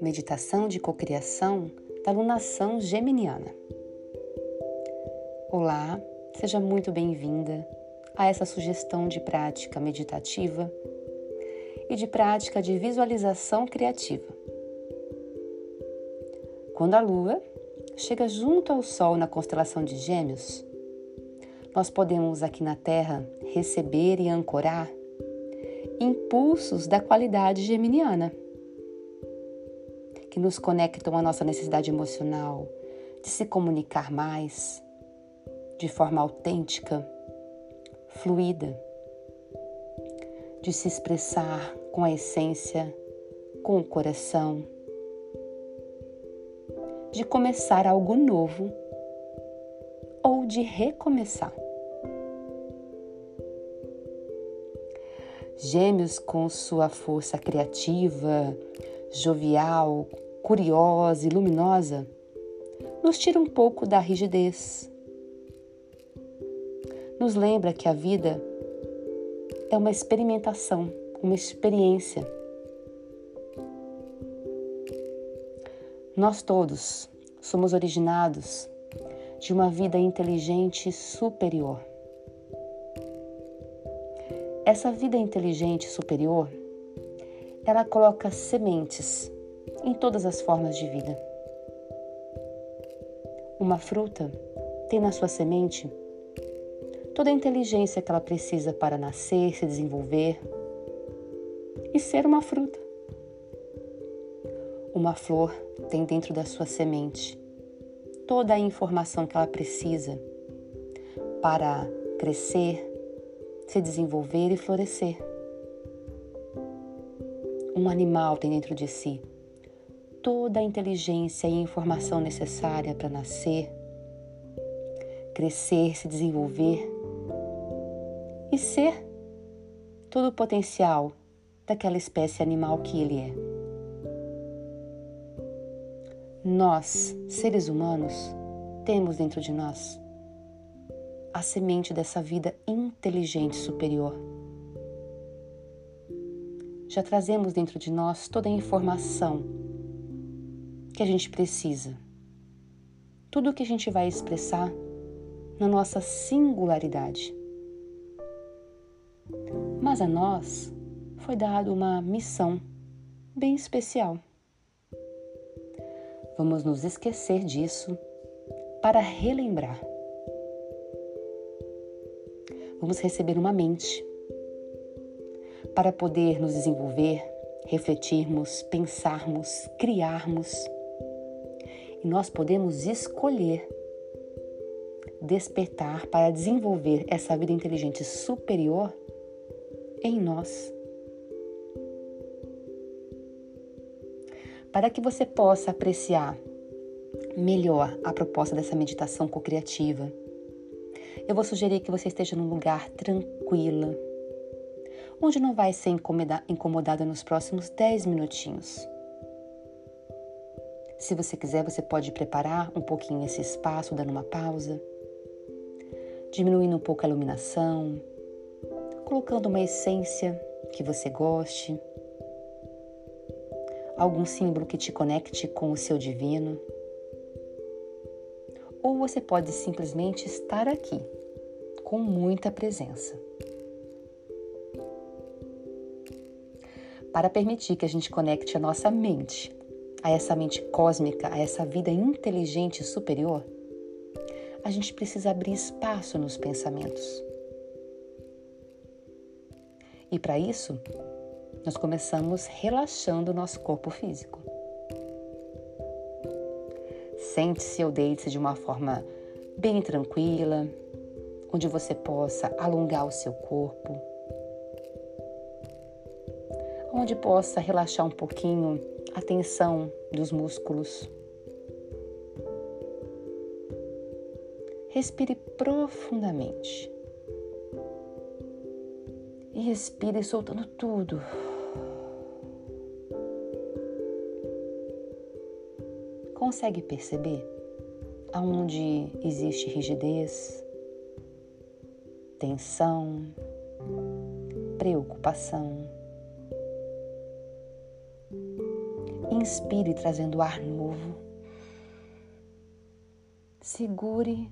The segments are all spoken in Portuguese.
Meditação de cocriação da lunação geminiana. Olá, seja muito bem-vinda a essa sugestão de prática meditativa e de prática de visualização criativa. Quando a lua chega junto ao Sol na constelação de Gêmeos, nós podemos aqui na Terra receber e ancorar impulsos da qualidade geminiana, que nos conectam à nossa necessidade emocional de se comunicar mais, de forma autêntica, fluida, de se expressar com a essência, com o coração de começar algo novo ou de recomeçar. Gêmeos, com sua força criativa, jovial, curiosa e luminosa, nos tira um pouco da rigidez. Nos lembra que a vida é uma experimentação, uma experiência Nós todos somos originados de uma vida inteligente superior. Essa vida inteligente superior, ela coloca sementes em todas as formas de vida. Uma fruta tem na sua semente toda a inteligência que ela precisa para nascer, se desenvolver e ser uma fruta. Uma flor tem dentro da sua semente toda a informação que ela precisa para crescer, se desenvolver e florescer. Um animal tem dentro de si toda a inteligência e informação necessária para nascer, crescer, se desenvolver e ser todo o potencial daquela espécie animal que ele é. Nós, seres humanos, temos dentro de nós a semente dessa vida inteligente superior. Já trazemos dentro de nós toda a informação que a gente precisa. Tudo o que a gente vai expressar na nossa singularidade. Mas a nós foi dada uma missão bem especial. Vamos nos esquecer disso para relembrar. Vamos receber uma mente para poder nos desenvolver, refletirmos, pensarmos, criarmos. E nós podemos escolher despertar para desenvolver essa vida inteligente superior em nós. para que você possa apreciar melhor a proposta dessa meditação co-criativa. Eu vou sugerir que você esteja num lugar tranquila, onde não vai ser incomodada nos próximos 10 minutinhos. Se você quiser, você pode preparar um pouquinho esse espaço, dando uma pausa, diminuindo um pouco a iluminação, colocando uma essência que você goste algum símbolo que te conecte com o seu divino. Ou você pode simplesmente estar aqui, com muita presença. Para permitir que a gente conecte a nossa mente a essa mente cósmica, a essa vida inteligente superior, a gente precisa abrir espaço nos pensamentos. E para isso, nós começamos relaxando o nosso corpo físico. Sente-se ou deite-se de uma forma bem tranquila, onde você possa alongar o seu corpo, onde possa relaxar um pouquinho a tensão dos músculos. Respire profundamente. E respire soltando tudo. Consegue perceber aonde existe rigidez, tensão, preocupação. Inspire trazendo ar novo. Segure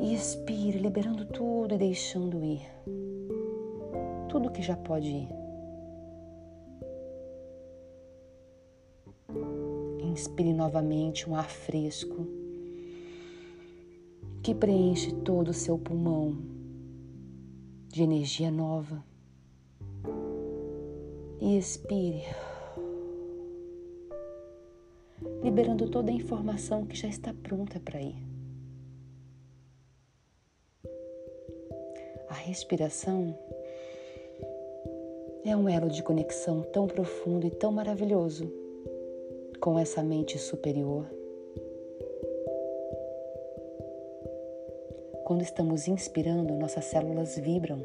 e expire, liberando tudo e deixando ir. Tudo que já pode ir. Inspire novamente um ar fresco que preenche todo o seu pulmão de energia nova. E expire, liberando toda a informação que já está pronta para ir. A respiração é um elo de conexão tão profundo e tão maravilhoso com essa mente superior Quando estamos inspirando, nossas células vibram.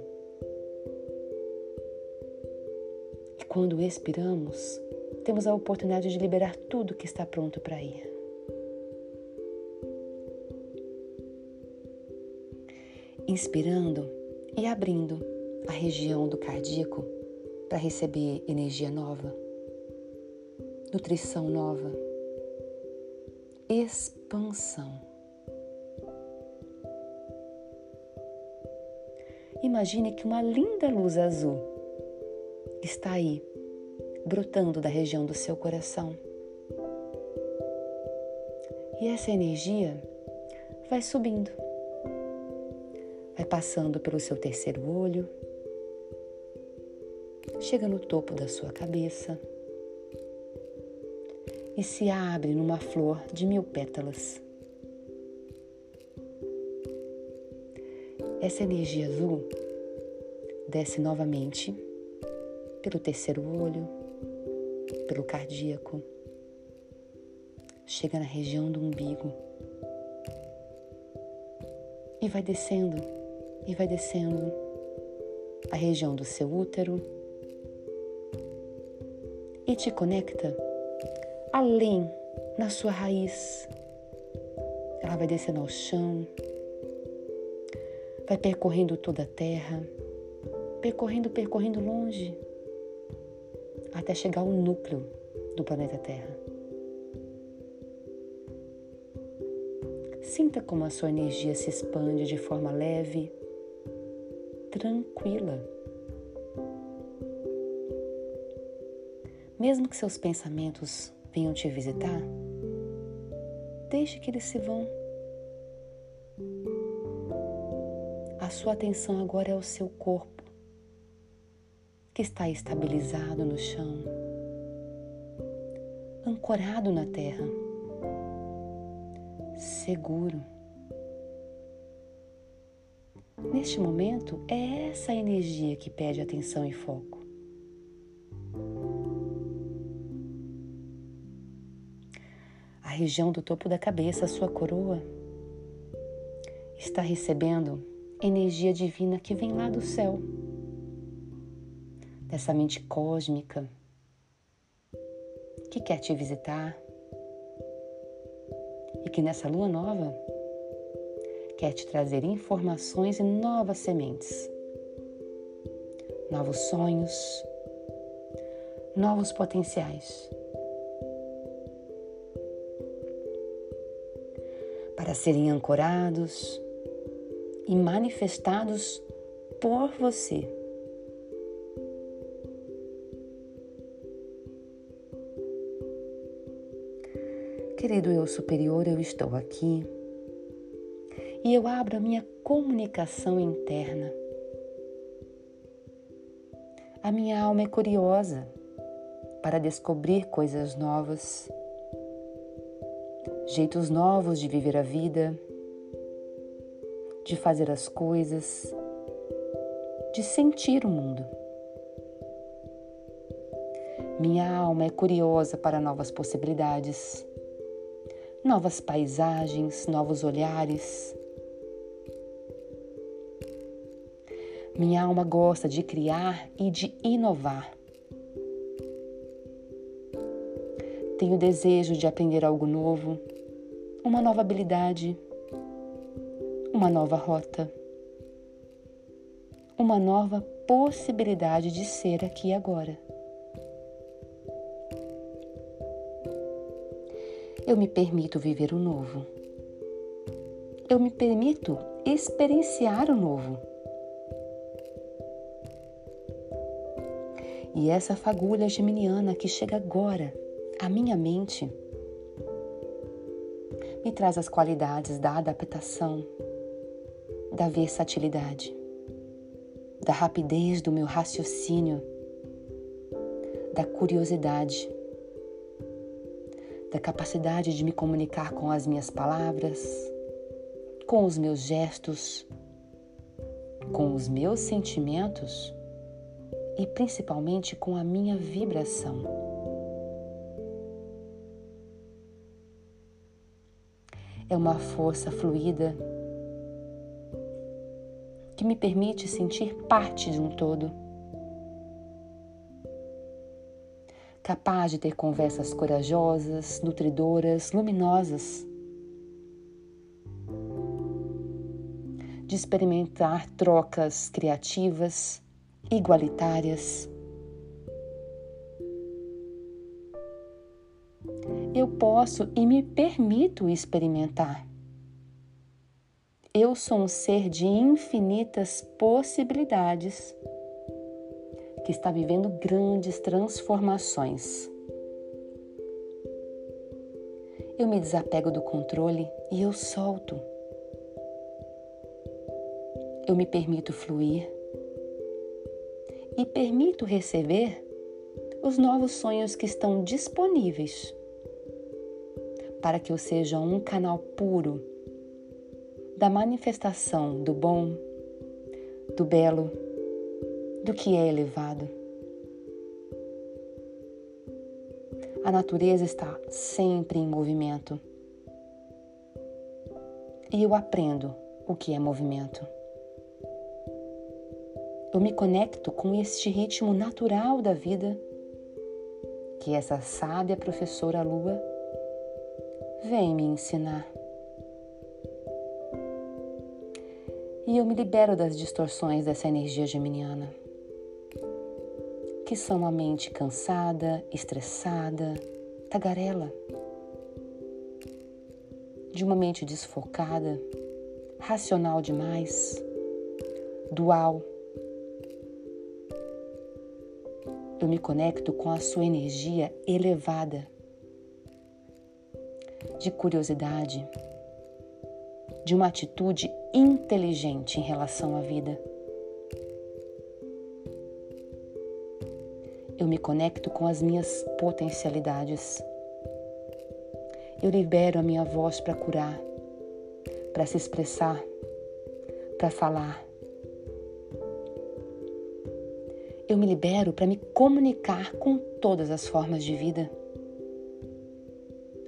E quando expiramos, temos a oportunidade de liberar tudo que está pronto para ir. Inspirando e abrindo a região do cardíaco para receber energia nova, nutrição nova, expansão. Imagine que uma linda luz azul está aí, brotando da região do seu coração. E essa energia vai subindo, vai passando pelo seu terceiro olho, chega no topo da sua cabeça e se abre numa flor de mil pétalas. Essa energia azul desce novamente pelo terceiro olho, pelo cardíaco, chega na região do umbigo e vai descendo e vai descendo a região do seu útero e te conecta além na sua raiz. Ela vai descendo ao chão, vai percorrendo toda a terra, percorrendo, percorrendo longe, até chegar ao núcleo do planeta Terra. Sinta como a sua energia se expande de forma leve, tranquila. Mesmo que seus pensamentos venham te visitar, deixe que eles se vão. A sua atenção agora é o seu corpo, que está estabilizado no chão, ancorado na terra, seguro. Neste momento, é essa energia que pede atenção e foco. A região do topo da cabeça, a sua coroa, está recebendo energia divina que vem lá do céu, dessa mente cósmica que quer te visitar. E que nessa lua nova quer te trazer informações e novas sementes, novos sonhos, novos potenciais. Para serem ancorados e manifestados por você. Querido eu superior, eu estou aqui e eu abro a minha comunicação interna. A minha alma é curiosa para descobrir coisas novas, jeitos novos de viver a vida de fazer as coisas, de sentir o mundo. Minha alma é curiosa para novas possibilidades, novas paisagens, novos olhares. Minha alma gosta de criar e de inovar. Tenho desejo de aprender algo novo, uma nova habilidade uma nova rota, uma nova possibilidade de ser aqui agora. Eu me permito viver o novo. Eu me permito experienciar o novo. E essa fagulha geminiana que chega agora à minha mente me traz as qualidades da adaptação, da versatilidade, da rapidez do meu raciocínio, da curiosidade da capacidade de me comunicar com as minhas palavras, com os meus gestos, com os meus sentimentos e principalmente com a minha vibração. É uma força fluida que me permite sentir parte de um todo capaz de ter conversas corajosas, nutridoras, luminosas, de experimentar trocas criativas, igualitárias. Eu posso e me permito experimentar. Eu sou um ser de infinitas possibilidades que está vivendo grandes transformações. Eu me desapego do controle e eu solto. Eu me permito fluir e permito receber os novos sonhos que estão disponíveis para que eu seja um canal puro da manifestação do bom, do belo do que é elevado. A natureza está sempre em movimento. E eu aprendo o que é movimento. Eu me conecto com este ritmo natural da vida que essa sábia professora Lua vem me ensinar. E eu me libero das distorções dessa energia geminiana que são a mente cansada, estressada, tagarela, de uma mente desfocada, racional demais, dual. Eu me conecto com a sua energia elevada, de curiosidade, de uma atitude inteligente em relação à vida. eu me conecto com as minhas potencialidades. Eu libero a minha voz para curar, para se expressar, para falar. Eu me libero para me comunicar com todas as formas de vida,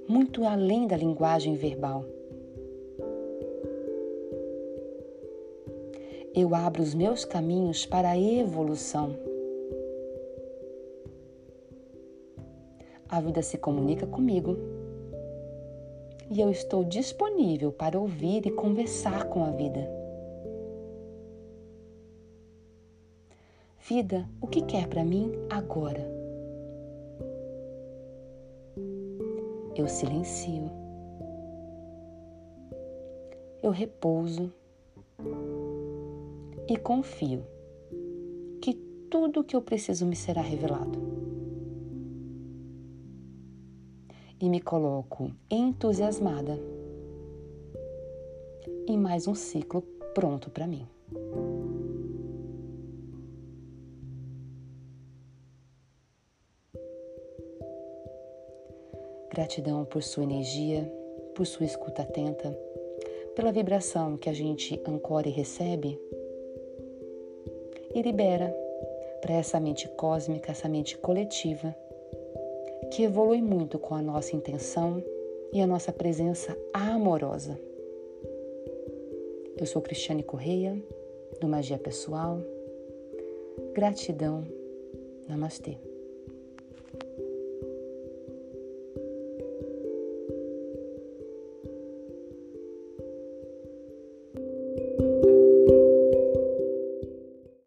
muito além da linguagem verbal. Eu abro os meus caminhos para a evolução A vida se comunica comigo e eu estou disponível para ouvir e conversar com a vida. Vida, o que quer para mim agora? Eu silencio. Eu repouso e confio que tudo o que eu preciso me será revelado. e me coloco entusiasmada em mais um ciclo pronto para mim. Gratidão por sua energia, por sua escuta atenta, pela vibração que a gente ancora e recebe e libera para essa mente cósmica, essa mente coletiva que evolui muito com a nossa intenção e a nossa presença amorosa. Eu sou Cristiane Correia, do Magia Pessoal. Gratidão. Namastê.